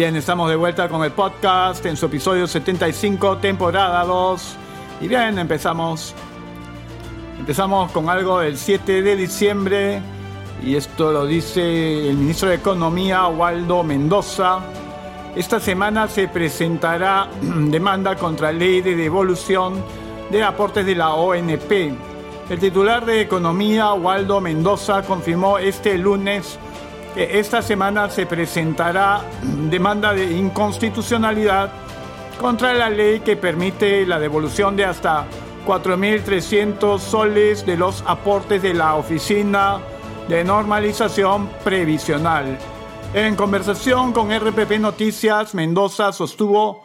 bien, estamos de vuelta con el podcast en su episodio 75, temporada 2. Y bien, empezamos. Empezamos con algo del 7 de diciembre. Y esto lo dice el ministro de Economía, Waldo Mendoza. Esta semana se presentará demanda contra ley de devolución de aportes de la ONP. El titular de Economía, Waldo Mendoza, confirmó este lunes esta semana se presentará demanda de inconstitucionalidad contra la ley que permite la devolución de hasta 4.300 soles de los aportes de la Oficina de Normalización Previsional. En conversación con RPP Noticias, Mendoza sostuvo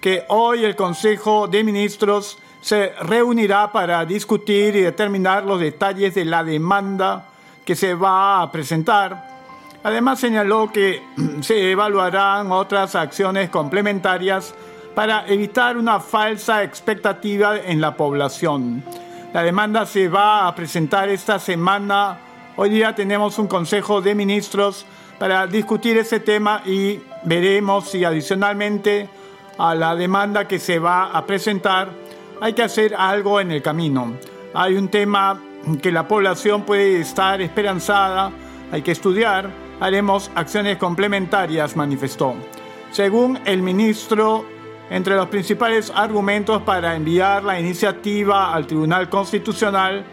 que hoy el Consejo de Ministros se reunirá para discutir y determinar los detalles de la demanda que se va a presentar Además señaló que se evaluarán otras acciones complementarias para evitar una falsa expectativa en la población. La demanda se va a presentar esta semana. Hoy día tenemos un Consejo de Ministros para discutir ese tema y veremos si adicionalmente a la demanda que se va a presentar hay que hacer algo en el camino. Hay un tema que la población puede estar esperanzada, hay que estudiar haremos acciones complementarias, manifestó. Según el ministro, entre los principales argumentos para enviar la iniciativa al Tribunal Constitucional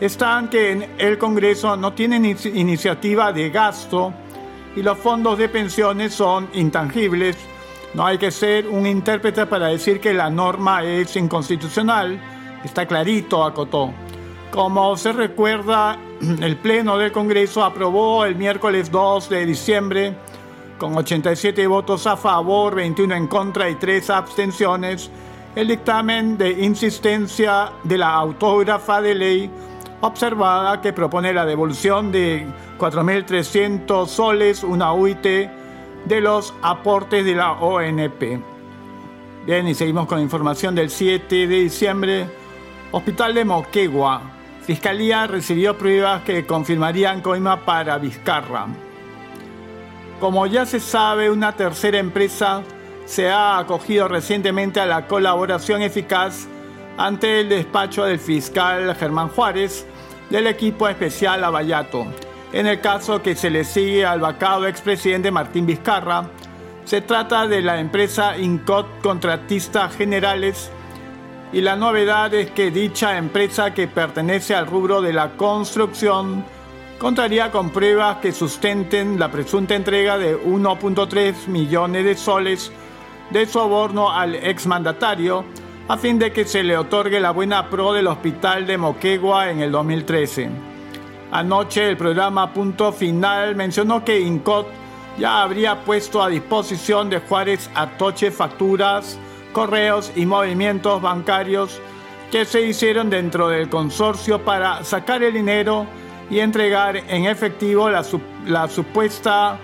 están que el Congreso no tiene iniciativa de gasto y los fondos de pensiones son intangibles. No hay que ser un intérprete para decir que la norma es inconstitucional. Está clarito, acotó. Como se recuerda, el Pleno del Congreso aprobó el miércoles 2 de diciembre, con 87 votos a favor, 21 en contra y 3 abstenciones, el dictamen de insistencia de la autógrafa de ley observada que propone la devolución de 4.300 soles, una UIT, de los aportes de la ONP. Bien, y seguimos con información del 7 de diciembre. Hospital de Moquegua Fiscalía recibió pruebas que confirmarían coima para Vizcarra. Como ya se sabe, una tercera empresa se ha acogido recientemente a la colaboración eficaz ante el despacho del fiscal Germán Juárez del equipo especial Abayato. En el caso que se le sigue al vacado expresidente Martín Vizcarra, se trata de la empresa Incot Contratistas Generales y la novedad es que dicha empresa que pertenece al rubro de la construcción contaría con pruebas que sustenten la presunta entrega de 1.3 millones de soles de soborno al exmandatario a fin de que se le otorgue la buena pro del hospital de Moquegua en el 2013. Anoche el programa Punto Final mencionó que INCOT ya habría puesto a disposición de Juárez Atoche facturas correos y movimientos bancarios que se hicieron dentro del consorcio para sacar el dinero y entregar en efectivo la, supuesta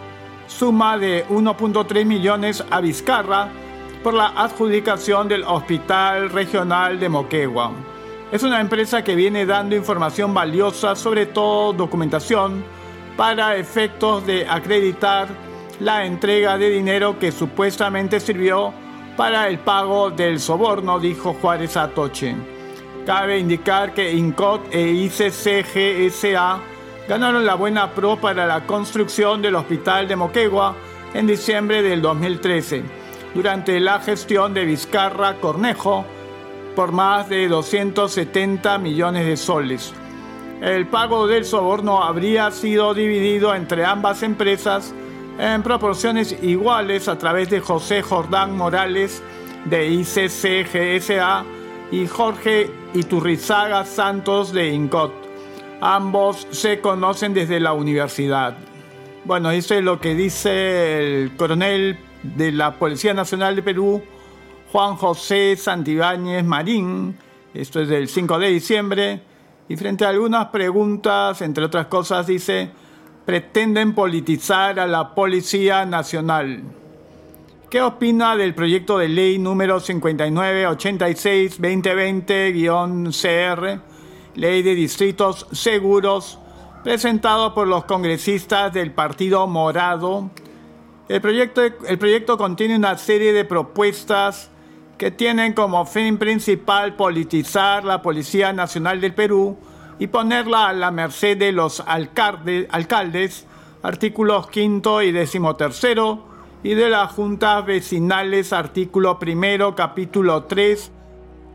suma de 1.3 millones a Vizcarra por la adjudicación del Hospital Regional de Moquegua. Es una empresa que viene dando información valiosa, sobre todo documentación, para efectos de acreditar la entrega de dinero que supuestamente sirvió para el pago del soborno, dijo Juárez Atoche. Cabe indicar que INCOT e ICCGSA ganaron la buena pro para la construcción del hospital de Moquegua en diciembre del 2013, durante la gestión de Vizcarra Cornejo, por más de 270 millones de soles. El pago del soborno habría sido dividido entre ambas empresas en proporciones iguales a través de José Jordán Morales de ICCGSA y Jorge Iturrizaga Santos de INCOT. Ambos se conocen desde la universidad. Bueno, eso es lo que dice el coronel de la Policía Nacional de Perú, Juan José Santibáñez Marín. Esto es del 5 de diciembre. Y frente a algunas preguntas, entre otras cosas, dice, pretenden politizar a la Policía Nacional. ¿Qué opina del proyecto de ley número 5986-2020-CR, Ley de Distritos Seguros, presentado por los congresistas del Partido Morado? El proyecto, el proyecto contiene una serie de propuestas que tienen como fin principal politizar la Policía Nacional del Perú y ponerla a la merced de los alcaldes, artículos quinto y decimotercero, y de las juntas vecinales, artículo primero, capítulo 3,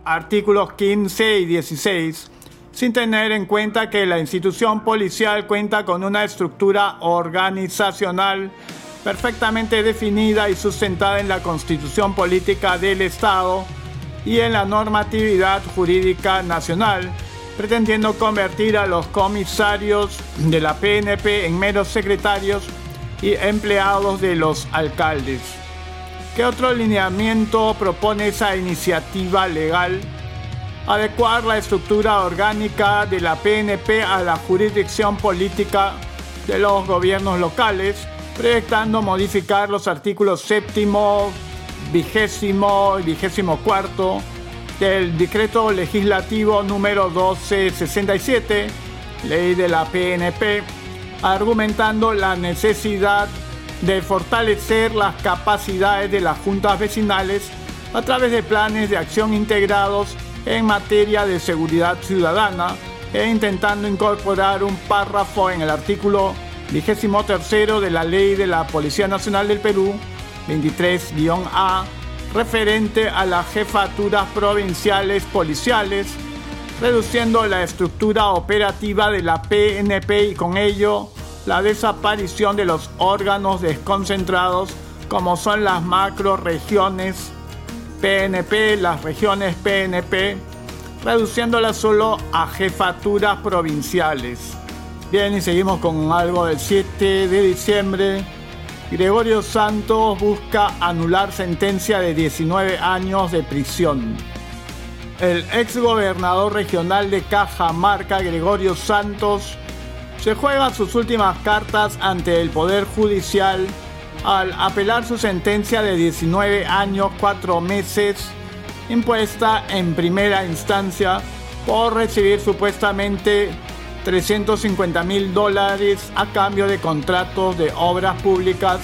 artículos 15 y 16, sin tener en cuenta que la institución policial cuenta con una estructura organizacional perfectamente definida y sustentada en la constitución política del Estado y en la normatividad jurídica nacional, pretendiendo convertir a los comisarios de la PNP en meros secretarios y empleados de los alcaldes. ¿Qué otro lineamiento propone esa iniciativa legal? Adecuar la estructura orgánica de la PNP a la jurisdicción política de los gobiernos locales, proyectando modificar los artículos séptimo, vigésimo y vigésimo cuarto del decreto legislativo número 1267, ley de la PNP, argumentando la necesidad de fortalecer las capacidades de las juntas vecinales a través de planes de acción integrados en materia de seguridad ciudadana e intentando incorporar un párrafo en el artículo 23 de la Ley de la Policía Nacional del Perú, 23-A, referente a las jefaturas provinciales policiales, reduciendo la estructura operativa de la PNP y con ello la desaparición de los órganos desconcentrados como son las macroregiones PNP, las regiones PNP, reduciéndolas solo a jefaturas provinciales. Bien, y seguimos con algo del 7 de diciembre. Gregorio Santos busca anular sentencia de 19 años de prisión. El ex gobernador regional de Cajamarca, Gregorio Santos, se juega sus últimas cartas ante el Poder Judicial al apelar su sentencia de 19 años 4 meses impuesta en primera instancia por recibir supuestamente 350 mil dólares a cambio de contratos de obras públicas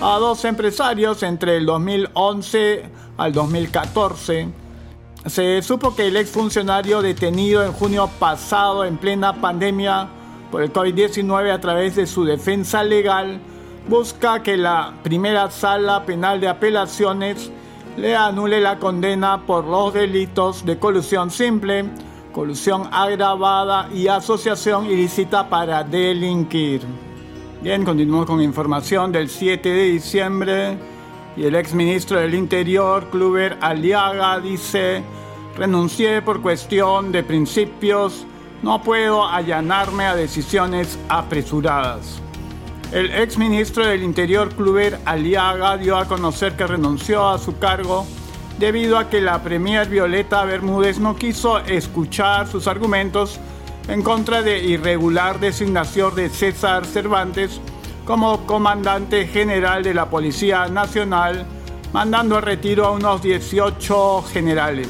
a dos empresarios entre el 2011 al 2014. Se supo que el exfuncionario detenido en junio pasado en plena pandemia por el COVID-19 a través de su defensa legal busca que la primera sala penal de apelaciones le anule la condena por los delitos de colusión simple, colusión agravada y asociación ilícita para delinquir. Bien, continuamos con información del 7 de diciembre y el ex ministro del Interior, Kluber Aliaga, dice, renuncié por cuestión de principios, no puedo allanarme a decisiones apresuradas. El ex ministro del Interior, Kluber Aliaga, dio a conocer que renunció a su cargo debido a que la Premier Violeta Bermúdez no quiso escuchar sus argumentos en contra de irregular designación de César Cervantes como comandante general de la Policía Nacional, mandando a retiro a unos 18 generales.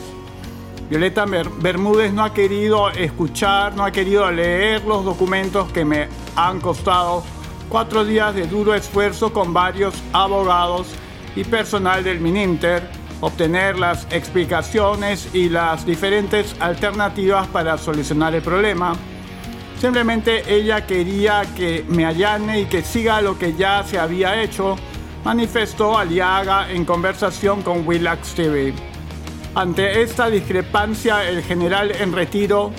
Violeta Bermúdez no ha querido escuchar, no ha querido leer los documentos que me han costado cuatro días de duro esfuerzo con varios abogados y personal del Mininter obtener las explicaciones y las diferentes alternativas para solucionar el problema. Simplemente ella quería que me allane y que siga lo que ya se había hecho, manifestó Aliaga en conversación con Willax TV. Ante esta discrepancia, el general en retiro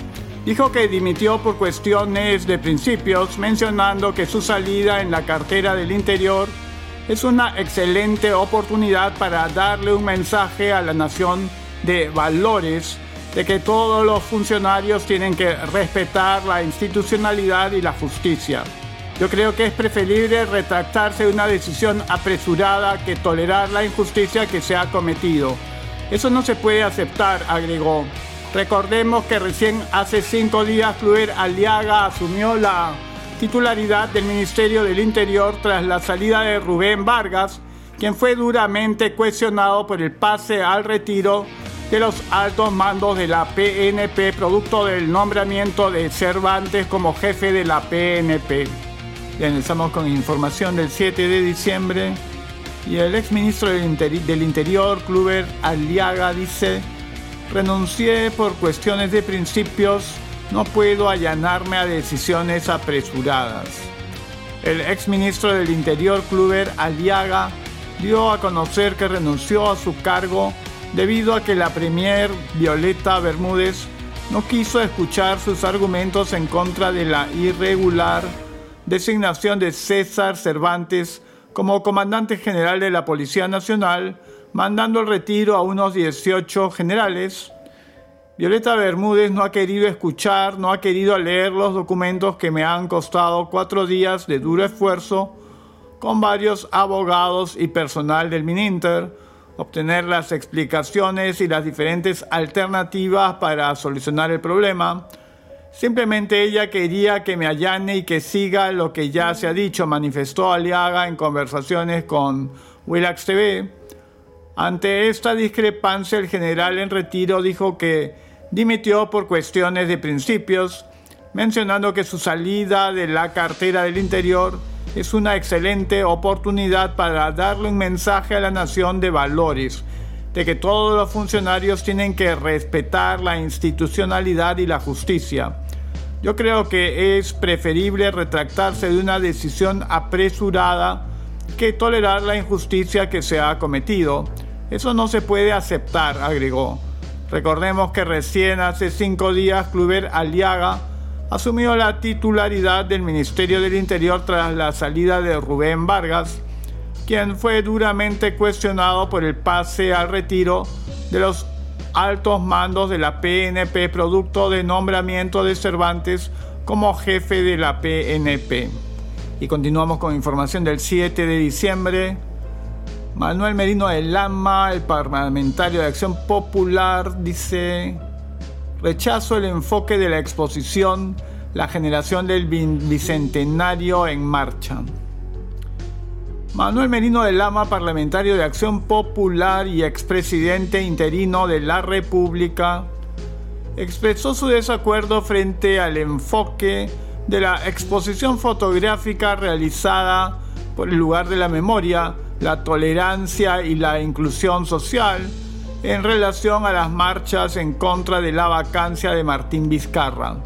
dijo que dimitió por cuestiones de principios, mencionando que su salida en la cartera del interior es una excelente oportunidad para darle un mensaje a la nación de valores, de que todos los funcionarios tienen que respetar la institucionalidad y la justicia. Yo creo que es preferible retractarse de una decisión apresurada que tolerar la injusticia que se ha cometido. Eso no se puede aceptar, agregó. Recordemos que recién hace cinco días Fluer Aliaga asumió la titularidad del Ministerio del Interior tras la salida de Rubén Vargas, quien fue duramente cuestionado por el pase al retiro de los altos mandos de la PNP, producto del nombramiento de Cervantes como jefe de la PNP. Bien, estamos con información del 7 de diciembre. Y el exministro del, del Interior, Kluber Aliaga, dice, renuncié por cuestiones de principios, no puedo allanarme a decisiones apresuradas. El exministro del Interior, Kluber Aliaga, dio a conocer que renunció a su cargo debido a que la premier Violeta Bermúdez no quiso escuchar sus argumentos en contra de la irregular designación de César Cervantes como comandante general de la Policía Nacional, mandando el retiro a unos 18 generales. Violeta Bermúdez no ha querido escuchar, no ha querido leer los documentos que me han costado cuatro días de duro esfuerzo con varios abogados y personal del Mininter, obtener las explicaciones y las diferentes alternativas para solucionar el problema. Simplemente ella quería que me allane y que siga lo que ya se ha dicho, manifestó Aliaga en conversaciones con Willax TV. Ante esta discrepancia, el general en retiro dijo que dimitió por cuestiones de principios, mencionando que su salida de la cartera del interior es una excelente oportunidad para darle un mensaje a la nación de valores, de que todos los funcionarios tienen que respetar la institucionalidad y la justicia. Yo creo que es preferible retractarse de una decisión apresurada que tolerar la injusticia que se ha cometido. Eso no se puede aceptar, agregó. Recordemos que recién hace cinco días Kluber Aliaga asumió la titularidad del Ministerio del Interior tras la salida de Rubén Vargas, quien fue duramente cuestionado por el pase al retiro de los altos mandos de la PNP producto de nombramiento de Cervantes como jefe de la PNP. Y continuamos con información del 7 de diciembre. Manuel Merino de Lama, el parlamentario de Acción Popular, dice Rechazo el enfoque de la exposición La generación del bicentenario en marcha. Manuel Merino de Lama, parlamentario de Acción Popular y expresidente interino de la República, expresó su desacuerdo frente al enfoque de la exposición fotográfica realizada por el lugar de la memoria, la tolerancia y la inclusión social en relación a las marchas en contra de la vacancia de Martín Vizcarra.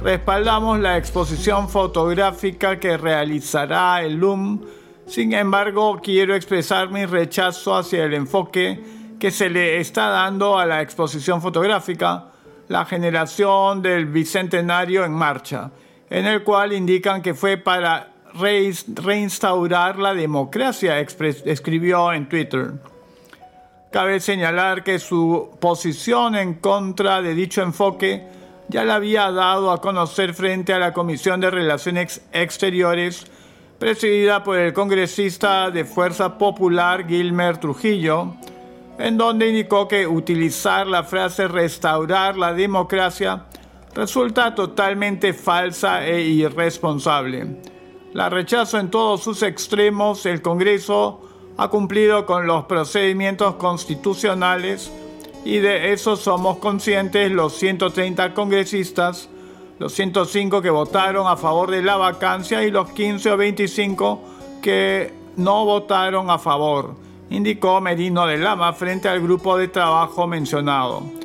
Respaldamos la exposición fotográfica que realizará el LUM, sin embargo quiero expresar mi rechazo hacia el enfoque que se le está dando a la exposición fotográfica, la generación del Bicentenario en marcha, en el cual indican que fue para reinstaurar la democracia, escribió en Twitter. Cabe señalar que su posición en contra de dicho enfoque ya la había dado a conocer frente a la Comisión de Relaciones Exteriores, presidida por el congresista de Fuerza Popular Gilmer Trujillo, en donde indicó que utilizar la frase restaurar la democracia resulta totalmente falsa e irresponsable. La rechazo en todos sus extremos, el Congreso ha cumplido con los procedimientos constitucionales y de eso somos conscientes los 130 congresistas, los 105 que votaron a favor de la vacancia y los 15 o 25 que no votaron a favor, indicó Merino de Lama frente al grupo de trabajo mencionado.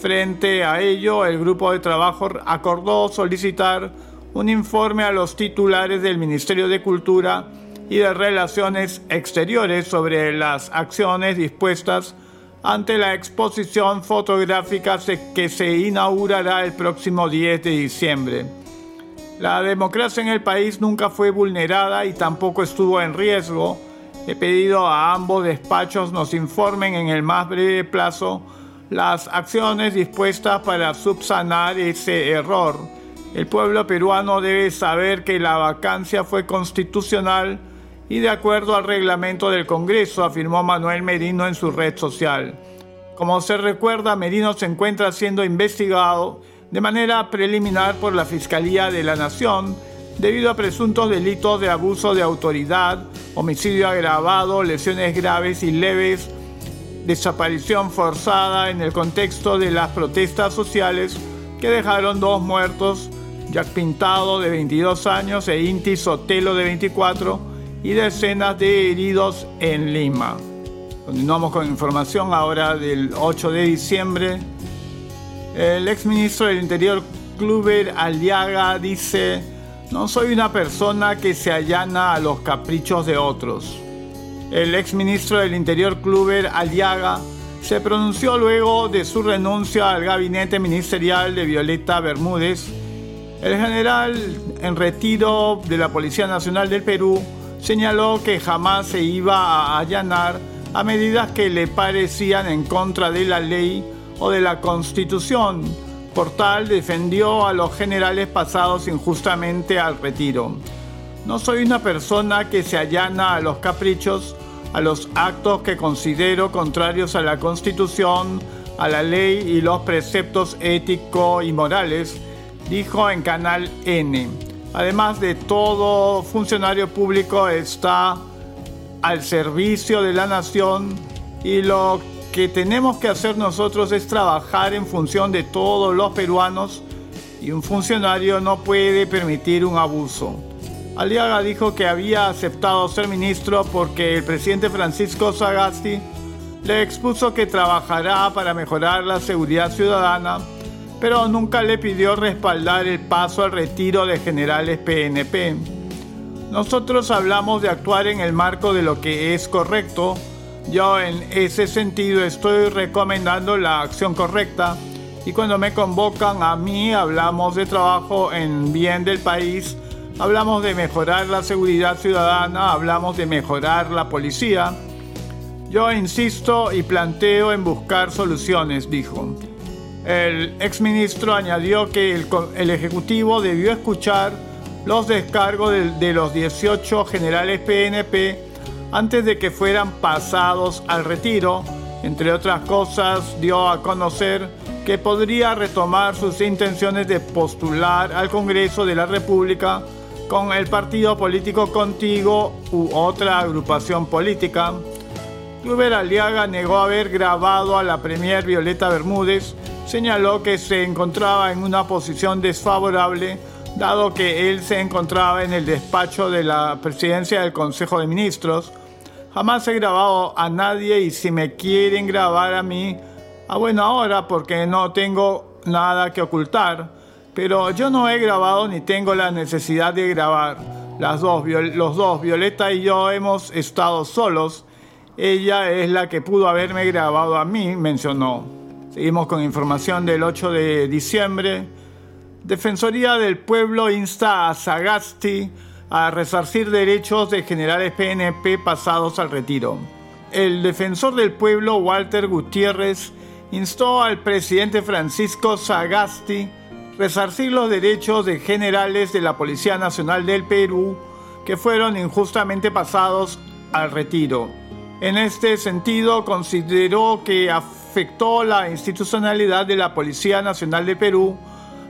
Frente a ello, el grupo de trabajo acordó solicitar un informe a los titulares del Ministerio de Cultura y de Relaciones Exteriores sobre las acciones dispuestas ante la exposición fotográfica que se inaugurará el próximo 10 de diciembre. La democracia en el país nunca fue vulnerada y tampoco estuvo en riesgo. He pedido a ambos despachos nos informen en el más breve plazo las acciones dispuestas para subsanar ese error. El pueblo peruano debe saber que la vacancia fue constitucional y de acuerdo al reglamento del Congreso, afirmó Manuel Merino en su red social. Como se recuerda, Merino se encuentra siendo investigado de manera preliminar por la Fiscalía de la Nación debido a presuntos delitos de abuso de autoridad, homicidio agravado, lesiones graves y leves, desaparición forzada en el contexto de las protestas sociales que dejaron dos muertos, Jack Pintado de 22 años e Inti Sotelo de 24, y decenas de heridos en Lima. Continuamos con información ahora del 8 de diciembre. El exministro del Interior, Kluber Aliaga, dice, no soy una persona que se allana a los caprichos de otros. El exministro del Interior, Kluber Aliaga, se pronunció luego de su renuncia al gabinete ministerial de Violeta Bermúdez. El general en retiro de la Policía Nacional del Perú señaló que jamás se iba a allanar a medidas que le parecían en contra de la ley o de la Constitución. Por tal, defendió a los generales pasados injustamente al retiro. No soy una persona que se allana a los caprichos a los actos que considero contrarios a la Constitución, a la ley y los preceptos éticos y morales, dijo en Canal N. Además de todo funcionario público está al servicio de la nación y lo que tenemos que hacer nosotros es trabajar en función de todos los peruanos y un funcionario no puede permitir un abuso. Aliaga dijo que había aceptado ser ministro porque el presidente Francisco Sagasti le expuso que trabajará para mejorar la seguridad ciudadana, pero nunca le pidió respaldar el paso al retiro de generales PNP. Nosotros hablamos de actuar en el marco de lo que es correcto. Yo en ese sentido estoy recomendando la acción correcta y cuando me convocan a mí hablamos de trabajo en bien del país hablamos de mejorar la seguridad ciudadana, hablamos de mejorar la policía. Yo insisto y planteo en buscar soluciones, dijo. El exministro añadió que el, Ejecutivo debió escuchar los descargos de, de los 18 generales PNP antes de que fueran pasados al retiro. Entre otras cosas, dio a conocer que podría retomar sus intenciones de postular al Congreso de la República con el partido político Contigo u otra agrupación política. Kluber Aliaga negó haber grabado a la premier Violeta Bermúdez, señaló que se encontraba en una posición desfavorable dado que él se encontraba en el despacho de la presidencia del Consejo de Ministros. Jamás he grabado a nadie y si me quieren grabar a mí, a buena hora porque no tengo nada que ocultar pero yo no he grabado ni tengo la necesidad de grabar. Las dos, los dos, Violeta y yo hemos estado solos. Ella es la que pudo haberme grabado a mí, mencionó. Seguimos con información del 8 de diciembre. Defensoría del Pueblo insta a Sagasti a resarcir derechos de generales PNP pasados al retiro. El defensor del pueblo, Walter Gutiérrez, instó al presidente Francisco Sagasti resarcir los derechos de generales de la Policía Nacional del Perú que fueron injustamente pasados al retiro. En este sentido, consideró que afectó la institucionalidad de la Policía Nacional del Perú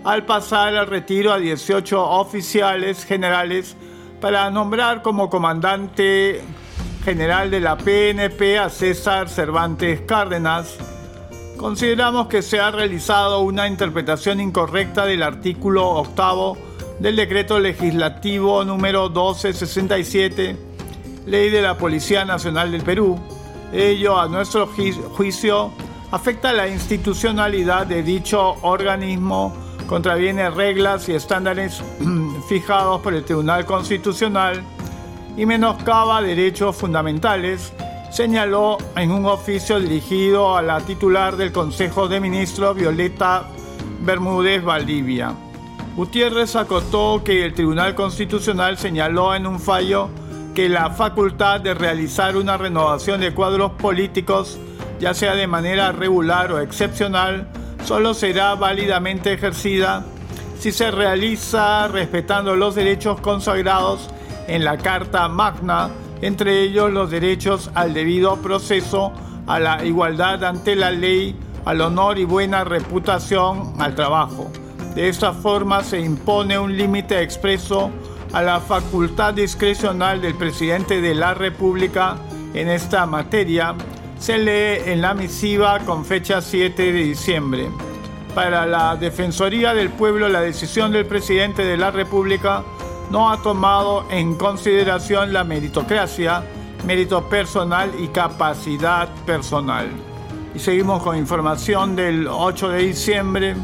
al pasar al retiro a 18 oficiales generales para nombrar como comandante general de la PNP a César Cervantes Cárdenas, Consideramos que se ha realizado una interpretación incorrecta del artículo octavo del decreto legislativo número 1267, ley de la Policía Nacional del Perú. Ello, a nuestro juicio, afecta la institucionalidad de dicho organismo, contraviene reglas y estándares fijados por el Tribunal Constitucional y menoscaba derechos fundamentales señaló en un oficio dirigido a la titular del Consejo de Ministros, Violeta Bermúdez Valdivia. Gutiérrez acotó que el Tribunal Constitucional señaló en un fallo que la facultad de realizar una renovación de cuadros políticos, ya sea de manera regular o excepcional, solo será válidamente ejercida si se realiza respetando los derechos consagrados en la Carta Magna entre ellos los derechos al debido proceso, a la igualdad ante la ley, al honor y buena reputación, al trabajo. De esta forma se impone un límite expreso a la facultad discrecional del presidente de la República en esta materia, se lee en la misiva con fecha 7 de diciembre. Para la Defensoría del Pueblo, la decisión del presidente de la República no ha tomado en consideración la meritocracia, mérito personal y capacidad personal. Y seguimos con información del 8 de diciembre.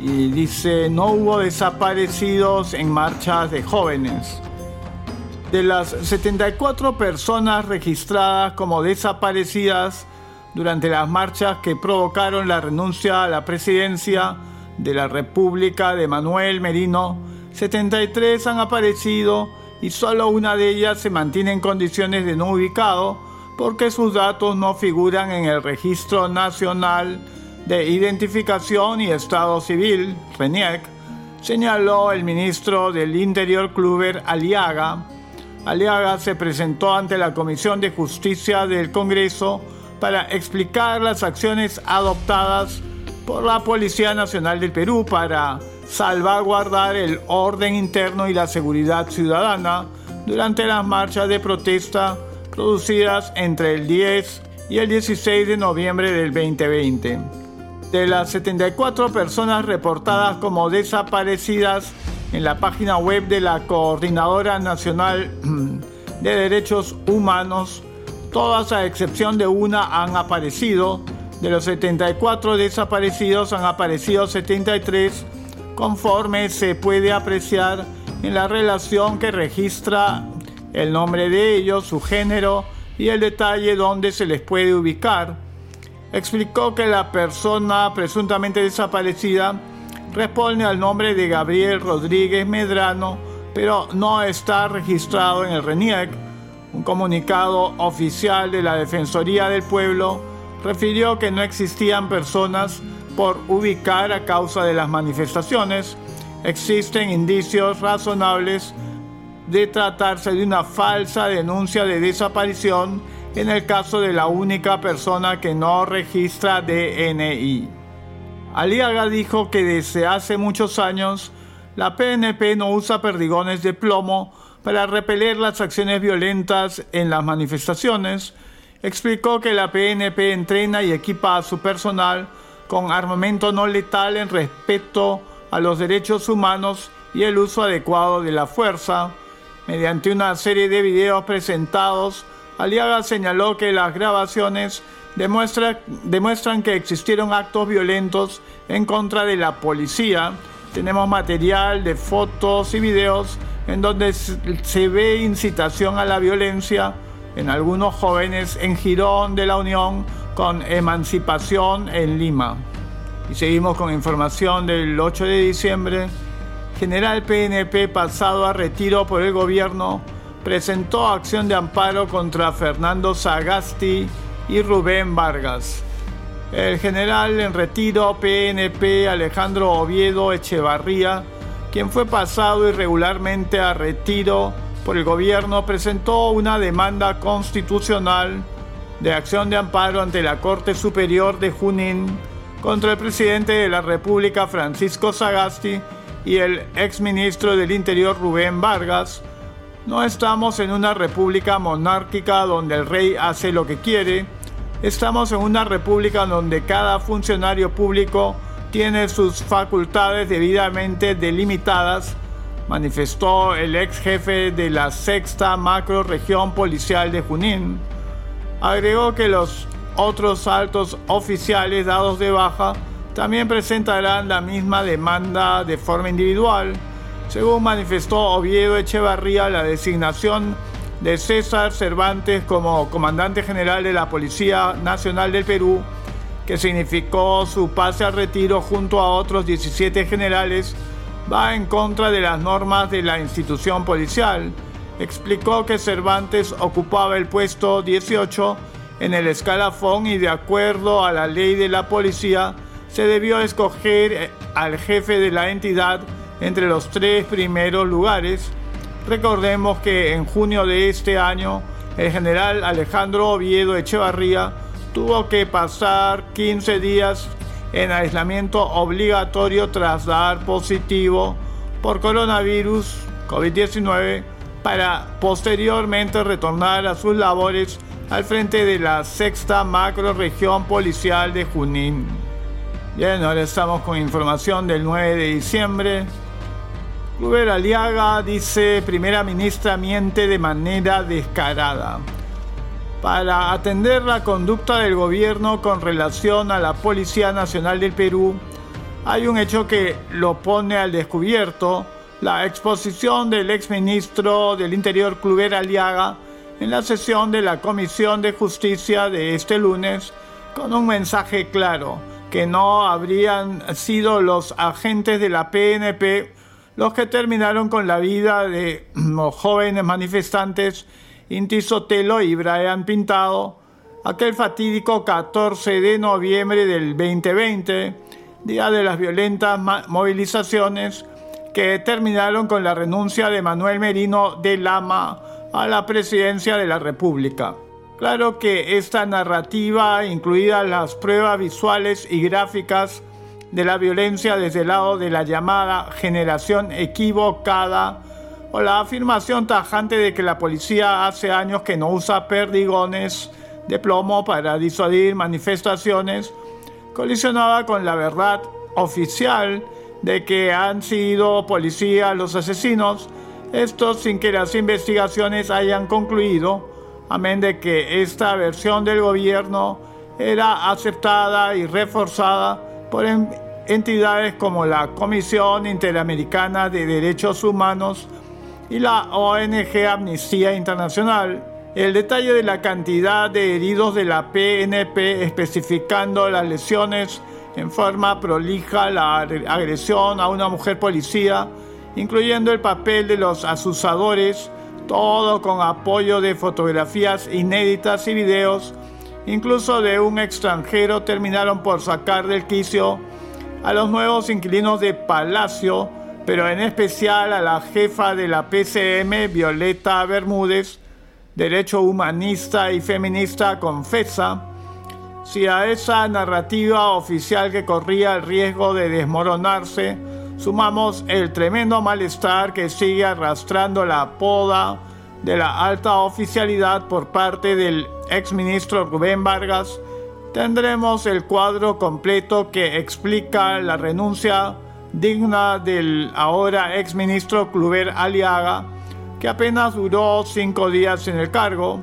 Y dice, no hubo desaparecidos en marchas de jóvenes. De las 74 personas registradas como desaparecidas durante las marchas que provocaron la renuncia a la presidencia de la República de Manuel Merino, 73 han aparecido y solo una de ellas se mantiene en condiciones de no ubicado porque sus datos no figuran en el Registro Nacional de Identificación y Estado Civil, RENIEC, señaló el ministro del Interior Kluber Aliaga. Aliaga se presentó ante la Comisión de Justicia del Congreso para explicar las acciones adoptadas por la Policía Nacional del Perú para salvaguardar el orden interno y la seguridad ciudadana durante las marchas de protesta producidas entre el 10 y el 16 de noviembre del 2020. De las 74 personas reportadas como desaparecidas en la página web de la Coordinadora Nacional de Derechos Humanos, todas a excepción de una han aparecido. De los 74 desaparecidos han aparecido 73 conforme se puede apreciar en la relación que registra el nombre de ellos, su género y el detalle donde se les puede ubicar. Explicó que la persona presuntamente desaparecida responde al nombre de Gabriel Rodríguez Medrano, pero no está registrado en el RENIEC. Un comunicado oficial de la Defensoría del Pueblo refirió que no existían personas por ubicar a causa de las manifestaciones. Existen indicios razonables de tratarse de una falsa denuncia de desaparición en el caso de la única persona que no registra DNI. Aliaga dijo que desde hace muchos años la PNP no usa perdigones de plomo para repeler las acciones violentas en las manifestaciones. Explicó que la PNP entrena y equipa a su personal con armamento no letal en respeto a los derechos humanos y el uso adecuado de la fuerza. Mediante una serie de videos presentados, Aliaga señaló que las grabaciones demuestran que existieron actos violentos en contra de la policía. Tenemos material de fotos y videos en donde se ve incitación a la violencia en algunos jóvenes en Girón de la Unión con emancipación en Lima. Y seguimos con información del 8 de diciembre. General PNP pasado a retiro por el gobierno presentó acción de amparo contra Fernando Sagasti y Rubén Vargas. El general en retiro PNP Alejandro Oviedo Echevarría, quien fue pasado irregularmente a retiro por el gobierno, presentó una demanda constitucional de acción de amparo ante la Corte Superior de Junín contra el presidente de la República Francisco Sagasti y el exministro del Interior Rubén Vargas. No estamos en una república monárquica donde el rey hace lo que quiere, estamos en una república donde cada funcionario público tiene sus facultades debidamente delimitadas, manifestó el ex jefe de la sexta macro región policial de Junín. Agregó que los otros altos oficiales dados de baja también presentarán la misma demanda de forma individual. Según manifestó Oviedo Echevarría, la designación de César Cervantes como comandante general de la Policía Nacional del Perú, que significó su pase al retiro junto a otros 17 generales, va en contra de las normas de la institución policial explicó que Cervantes ocupaba el puesto 18 en el escalafón y de acuerdo a la ley de la policía se debió escoger al jefe de la entidad entre los tres primeros lugares. Recordemos que en junio de este año el general Alejandro Oviedo Echevarría tuvo que pasar 15 días en aislamiento obligatorio tras dar positivo por coronavirus COVID-19 para posteriormente retornar a sus labores al frente de la sexta macro región policial de Junín. Bien, ahora estamos con información del 9 de diciembre. Kluber Aliaga dice, primera ministra miente de manera descarada. Para atender la conducta del gobierno con relación a la Policía Nacional del Perú, hay un hecho que lo pone al descubierto, la exposición del exministro del Interior Kluber Aliaga en la sesión de la Comisión de Justicia de este lunes con un mensaje claro, que no habrían sido los agentes de la PNP los que terminaron con la vida de los jóvenes manifestantes Inti Sotelo y Brian Pintado aquel fatídico 14 de noviembre del 2020, día de las violentas movilizaciones que terminaron con la renuncia de Manuel Merino de Lama a la presidencia de la República. Claro que esta narrativa, incluidas las pruebas visuales y gráficas de la violencia desde el lado de la llamada generación equivocada, o la afirmación tajante de que la policía hace años que no usa perdigones de plomo para disuadir manifestaciones, colisionaba con la verdad oficial de que han sido policías los asesinos, esto sin que las investigaciones hayan concluido, amén de que esta versión del gobierno era aceptada y reforzada por entidades como la Comisión Interamericana de Derechos Humanos y la ONG Amnistía Internacional. El detalle de la cantidad de heridos de la PNP especificando las lesiones en forma prolija, la agresión a una mujer policía, incluyendo el papel de los asusadores, todo con apoyo de fotografías inéditas y videos, incluso de un extranjero, terminaron por sacar del quicio a los nuevos inquilinos de Palacio, pero en especial a la jefa de la PCM, Violeta Bermúdez, derecho humanista y feminista, confesa, si a esa narrativa oficial que corría el riesgo de desmoronarse, sumamos el tremendo malestar que sigue arrastrando la poda de la alta oficialidad por parte del exministro Rubén Vargas, tendremos el cuadro completo que explica la renuncia digna del ahora exministro Cluber Aliaga, que apenas duró cinco días en el cargo.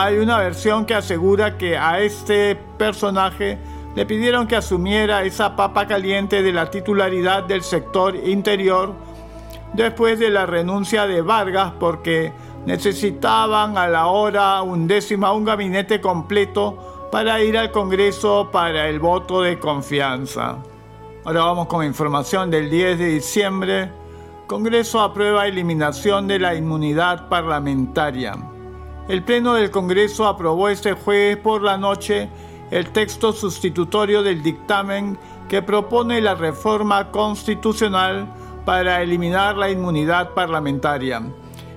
Hay una versión que asegura que a este personaje le pidieron que asumiera esa papa caliente de la titularidad del sector interior después de la renuncia de Vargas porque necesitaban a la hora undécima un gabinete completo para ir al Congreso para el voto de confianza. Ahora vamos con información del 10 de diciembre. Congreso aprueba eliminación de la inmunidad parlamentaria. El Pleno del Congreso aprobó este jueves por la noche el texto sustitutorio del dictamen que propone la reforma constitucional para eliminar la inmunidad parlamentaria.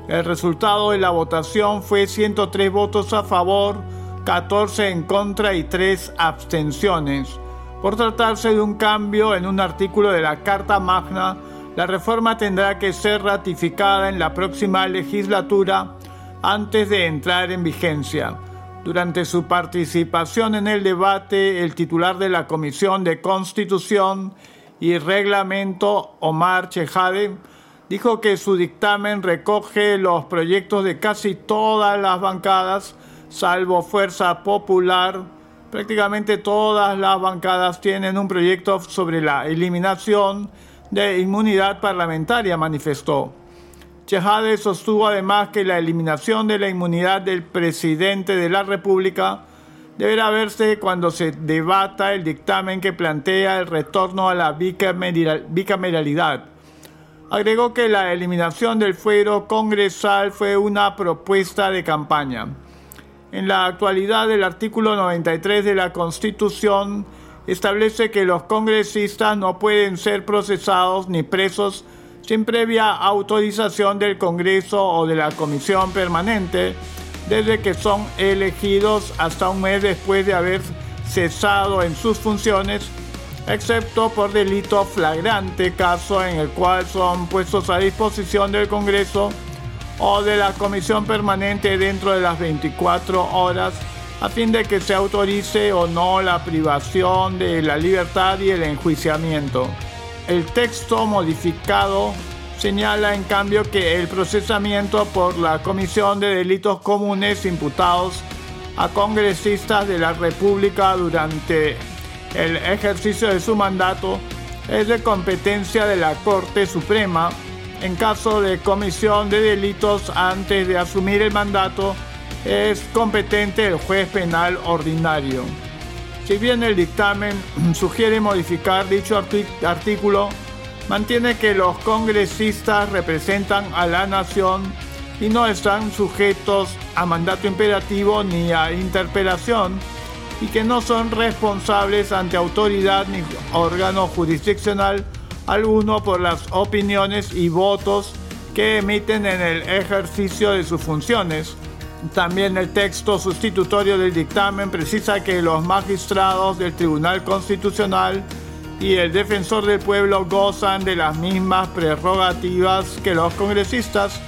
El resultado de la votación fue 103 votos a favor, 14 en contra y 3 abstenciones. Por tratarse de un cambio en un artículo de la Carta Magna, la reforma tendrá que ser ratificada en la próxima legislatura antes de entrar en vigencia. Durante su participación en el debate, el titular de la Comisión de Constitución y Reglamento, Omar Chejade, dijo que su dictamen recoge los proyectos de casi todas las bancadas, salvo Fuerza Popular, Prácticamente todas las bancadas tienen un proyecto sobre la eliminación de inmunidad parlamentaria, manifestó. Chejade sostuvo además que la eliminación de la inmunidad del presidente de la República deberá verse cuando se debata el dictamen que plantea el retorno a la bicameralidad. Agregó que la eliminación del fuero congresal fue una propuesta de campaña. En la actualidad, el artículo 93 de la Constitución establece que los congresistas no pueden ser procesados ni presos sin previa autorización del Congreso o de la Comisión Permanente, desde que son elegidos hasta un mes después de haber cesado en sus funciones, excepto por delito flagrante, caso en el cual son puestos a disposición del Congreso o de la comisión permanente dentro de las 24 horas a fin de que se autorice o no la privación de la libertad y el enjuiciamiento. El texto modificado señala en cambio que el procesamiento por la Comisión de Delitos Comunes imputados a congresistas de la República durante el ejercicio de su mandato es de competencia de la Corte Suprema en caso de comisión de delitos antes de asumir el mandato es competente el juez penal ordinario. Si bien el dictamen sugiere modificar dicho artículo, mantiene que los congresistas representan a la nación y no están sujetos a mandato imperativo ni a interpelación y que no son responsables ante autoridad ni órgano jurisdiccional alguno por las opiniones y votos que emiten en el ejercicio de sus funciones. También el texto sustitutorio del dictamen precisa que los magistrados del Tribunal Constitucional y el defensor del pueblo gozan de las mismas prerrogativas que los congresistas.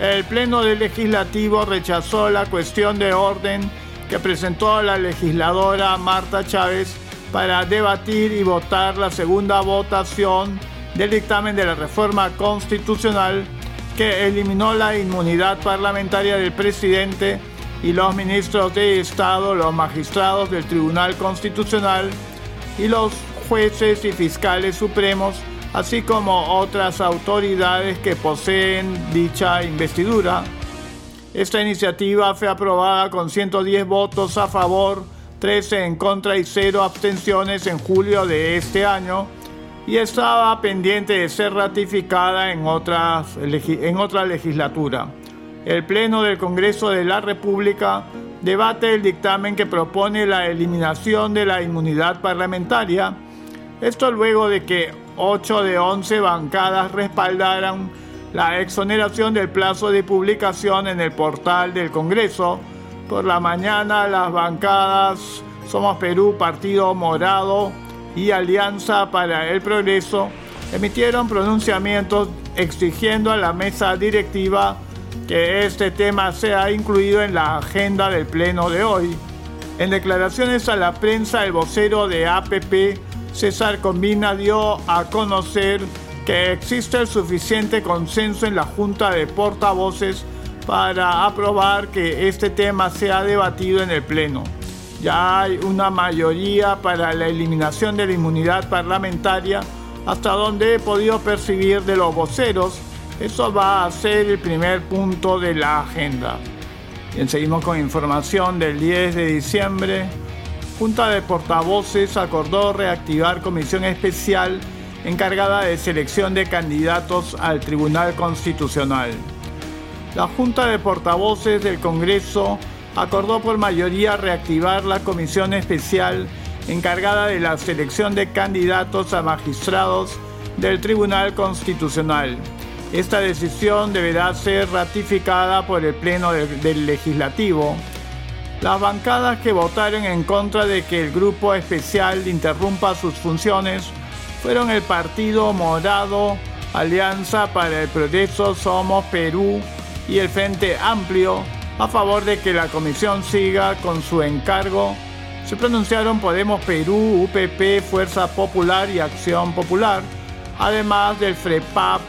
El Pleno del Legislativo rechazó la cuestión de orden que presentó la legisladora Marta Chávez para debatir y votar la segunda votación del dictamen de la reforma constitucional que eliminó la inmunidad parlamentaria del presidente y los ministros de Estado, los magistrados del Tribunal Constitucional y los jueces y fiscales supremos, así como otras autoridades que poseen dicha investidura. Esta iniciativa fue aprobada con 110 votos a favor, 13 en contra y 0 abstenciones en julio de este año y estaba pendiente de ser ratificada en, otras, en otra legislatura. El Pleno del Congreso de la República debate el dictamen que propone la eliminación de la inmunidad parlamentaria, esto luego de que 8 de 11 bancadas respaldaran la exoneración del plazo de publicación en el portal del Congreso. Por la mañana las bancadas Somos Perú, Partido Morado, y Alianza para el Progreso emitieron pronunciamientos exigiendo a la mesa directiva que este tema sea incluido en la agenda del pleno de hoy. En declaraciones a la prensa, el vocero de APP, César Combina, dio a conocer que existe el suficiente consenso en la Junta de Portavoces para aprobar que este tema sea debatido en el Pleno ya hay una mayoría para la eliminación de la inmunidad parlamentaria, hasta donde he podido percibir de los voceros. Eso va a ser el primer punto de la agenda. Bien, seguimos con información del 10 de diciembre. Junta de Portavoces acordó reactivar comisión especial encargada de selección de candidatos al Tribunal Constitucional. La Junta de Portavoces del Congreso acordó por mayoría reactivar la comisión especial encargada de la selección de candidatos a magistrados del Tribunal Constitucional. Esta decisión deberá ser ratificada por el Pleno del Legislativo. Las bancadas que votaron en contra de que el grupo especial interrumpa sus funciones fueron el Partido Morado, Alianza para el Progreso Somos Perú y el Frente Amplio, a favor de que la comisión siga con su encargo, se pronunciaron Podemos Perú, UPP, Fuerza Popular y Acción Popular, además del FREPAP,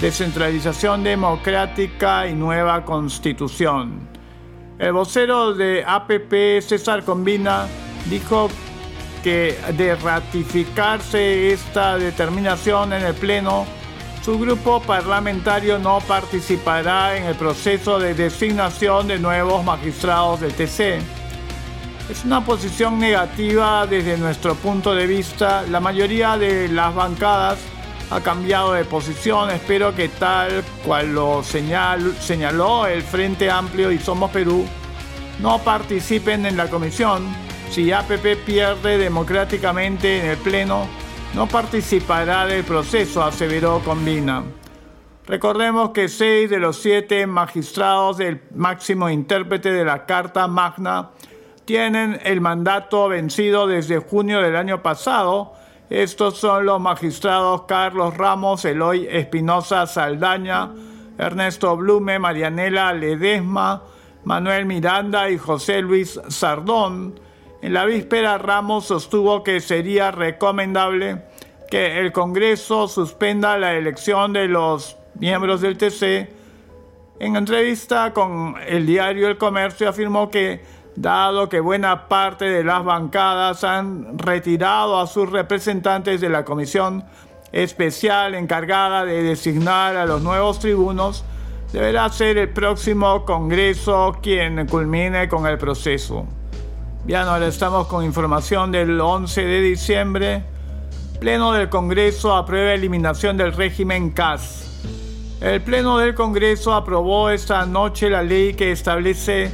Descentralización Democrática y Nueva Constitución. El vocero de APP, César Combina, dijo que de ratificarse esta determinación en el Pleno, su grupo parlamentario no participará en el proceso de designación de nuevos magistrados del TC. Es una posición negativa desde nuestro punto de vista. La mayoría de las bancadas ha cambiado de posición. Espero que tal cual lo señaló el Frente Amplio y Somos Perú, no participen en la comisión. Si APP pierde democráticamente en el Pleno, no participará del proceso, aseveró Combina. Recordemos que seis de los siete magistrados del máximo intérprete de la Carta Magna tienen el mandato vencido desde junio del año pasado. Estos son los magistrados Carlos Ramos, Eloy Espinosa Saldaña, Ernesto Blume, Marianela Ledesma, Manuel Miranda y José Luis Sardón en la víspera Ramos sostuvo que sería recomendable que el Congreso suspenda la elección de los miembros del TC. En entrevista con el diario El Comercio afirmó que dado que buena parte de las bancadas han retirado a sus representantes de la comisión especial encargada de designar a los nuevos tribunos, deberá ser el próximo Congreso quien culmine con el proceso. Bien, ahora estamos con información del 11 de diciembre. Pleno del Congreso aprueba eliminación del régimen CAS. El Pleno del Congreso aprobó esta noche la ley que establece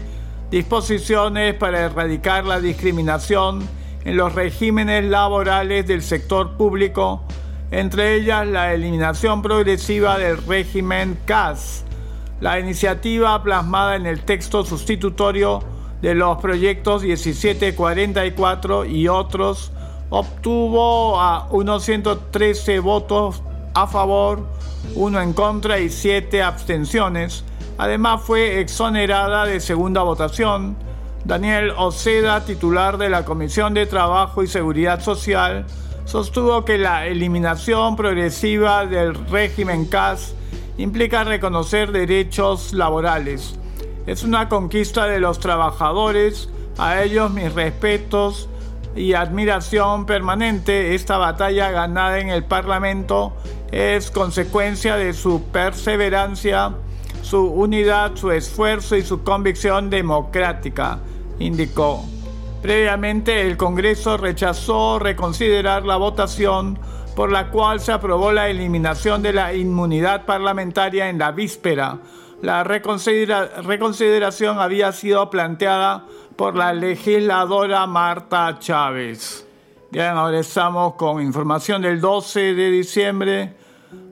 disposiciones para erradicar la discriminación en los regímenes laborales del sector público, entre ellas la eliminación progresiva del régimen CAS. La iniciativa plasmada en el texto sustitutorio de los proyectos 1744 y otros obtuvo a unos 113 votos a favor, uno en contra y siete abstenciones Además fue exonerada de segunda votación Daniel Oceda, titular de la Comisión de Trabajo y Seguridad Social, sostuvo que la eliminación progresiva del régimen CAS implica reconocer derechos laborales. Es una conquista de los trabajadores, a ellos mis respetos y admiración permanente. Esta batalla ganada en el Parlamento es consecuencia de su perseverancia su unidad, su esfuerzo y su convicción democrática, indicó. Previamente, el Congreso rechazó reconsiderar la votación por la cual se aprobó la eliminación de la inmunidad parlamentaria en la víspera. La reconsideración había sido planteada por la legisladora Marta Chávez. Bien, ahora estamos con información del 12 de diciembre.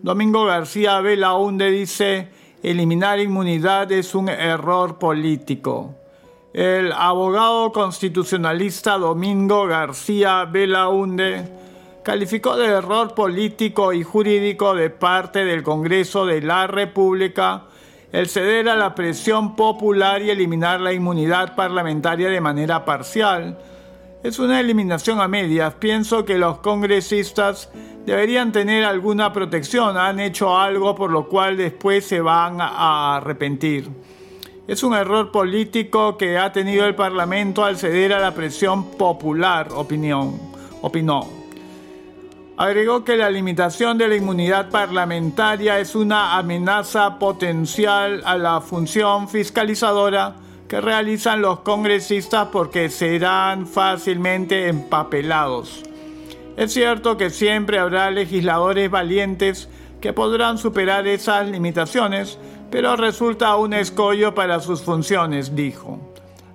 Domingo García Belaunde dice, eliminar inmunidad es un error político. El abogado constitucionalista Domingo García Belaunde calificó de error político y jurídico de parte del Congreso de la República el ceder a la presión popular y eliminar la inmunidad parlamentaria de manera parcial. Es una eliminación a medias. Pienso que los congresistas deberían tener alguna protección, han hecho algo por lo cual después se van a arrepentir. Es un error político que ha tenido el Parlamento al ceder a la presión popular, opinión, opinó. Agregó que la limitación de la inmunidad parlamentaria es una amenaza potencial a la función fiscalizadora que realizan los congresistas porque serán fácilmente empapelados. Es cierto que siempre habrá legisladores valientes que podrán superar esas limitaciones, pero resulta un escollo para sus funciones, dijo.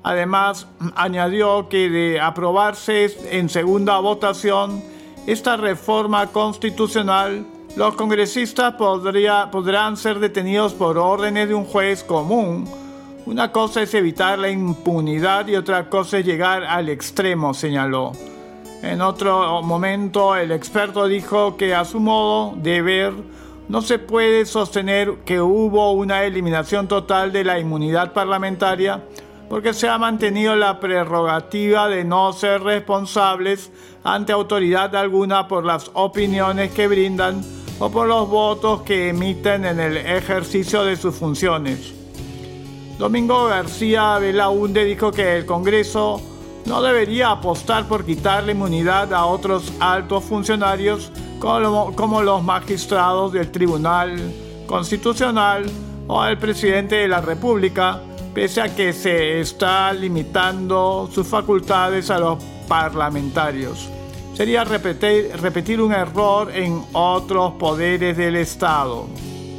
Además, añadió que de aprobarse en segunda votación esta reforma constitucional, los congresistas podrán ser detenidos por órdenes de un juez común. Una cosa es evitar la impunidad y otra cosa es llegar al extremo, señaló. En otro momento, el experto dijo que a su modo de ver, no se puede sostener que hubo una eliminación total de la inmunidad parlamentaria porque se ha mantenido la prerrogativa de no ser responsables ante autoridad alguna por las opiniones que brindan o por los votos que emiten en el ejercicio de sus funciones. Domingo García Belaunde dijo que el Congreso no debería apostar por quitar la inmunidad a otros altos funcionarios como, los magistrados del Tribunal Constitucional o al presidente de la República, pese a que se está limitando sus facultades a los parlamentarios. Sería repetir, un error en otros poderes del Estado.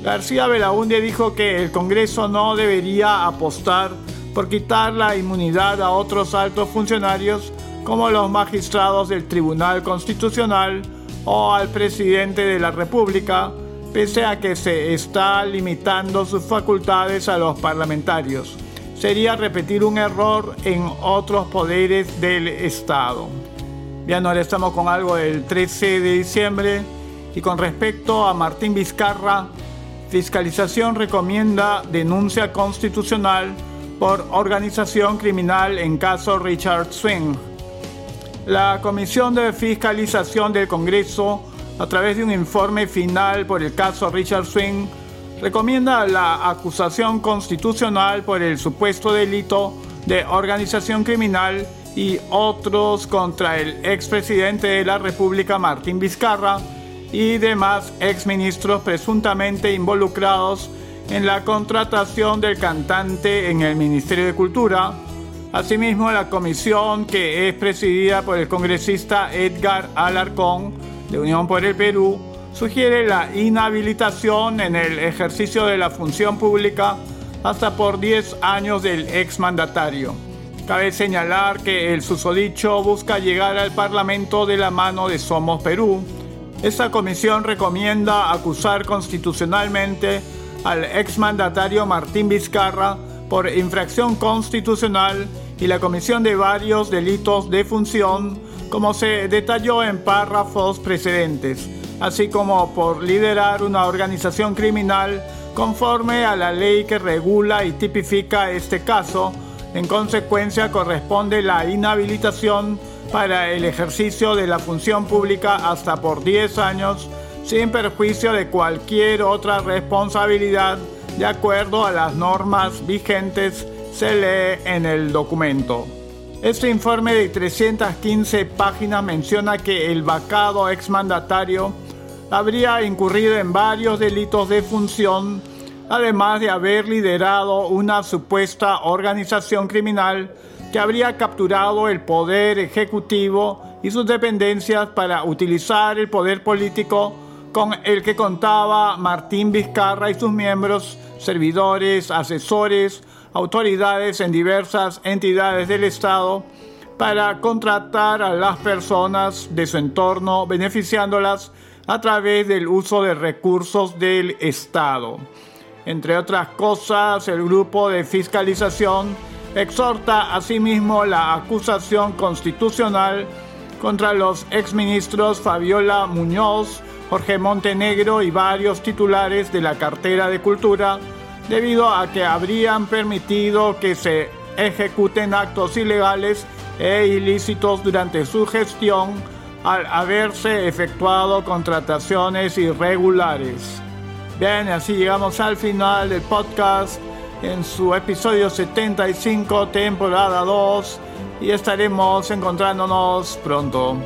García Belaunde dijo que el Congreso no debería apostar por quitar la inmunidad a otros altos funcionarios como los magistrados del Tribunal Constitucional o al presidente de la República, pese a que se está limitando sus facultades a los parlamentarios. Sería repetir un error en otros poderes del Estado. Bien, ahora estamos con algo del 13 de diciembre y con respecto a Martín Vizcarra, Fiscalización recomienda denuncia constitucional por organización criminal en caso Richard Swing. La Comisión de Fiscalización del Congreso a través de un informe final por el caso Richard Swing, recomienda la acusación constitucional por el supuesto delito de organización criminal y otros contra el expresidente de la República Martín Vizcarra y demás exministros presuntamente involucrados en la contratación del cantante en el Ministerio de Cultura. Asimismo, la comisión que es presidida por el congresista Edgar Alarcón de Unión por el Perú sugiere la inhabilitación en el ejercicio de la función pública hasta por 10 años del exmandatario. Cabe señalar que el susodicho busca llegar al Parlamento de la mano de Somos Perú. Esta comisión recomienda acusar constitucionalmente al exmandatario Martín Vizcarra por infracción constitucional y la comisión de varios delitos de función, como se detalló en párrafos precedentes, así como por liderar una organización criminal conforme a la ley que regula y tipifica este caso. En consecuencia, corresponde la inhabilitación para el ejercicio de la función pública hasta por 10 años sin perjuicio de cualquier otra responsabilidad de acuerdo a las normas vigentes, se lee en el documento. Este informe de 315 páginas menciona que el vacado exmandatario habría incurrido en varios delitos de función, además de haber liderado una supuesta organización criminal que habría capturado el poder ejecutivo y sus dependencias para utilizar el poder político con el que contaba Martín Vizcarra y sus miembros, servidores, asesores, autoridades en diversas entidades del Estado para contratar a las personas de su entorno, beneficiándolas a través del uso de recursos del Estado. Entre otras cosas, el grupo de fiscalización exhorta asimismo la acusación constitucional contra los exministros Fabiola Muñoz, Jorge Montenegro y varios titulares de la cartera de cultura debido a que habrían permitido que se ejecuten actos ilegales e ilícitos durante su gestión al haberse efectuado contrataciones irregulares. Bien, así llegamos al final del podcast en su episodio 75, temporada 2, y estaremos encontrándonos pronto.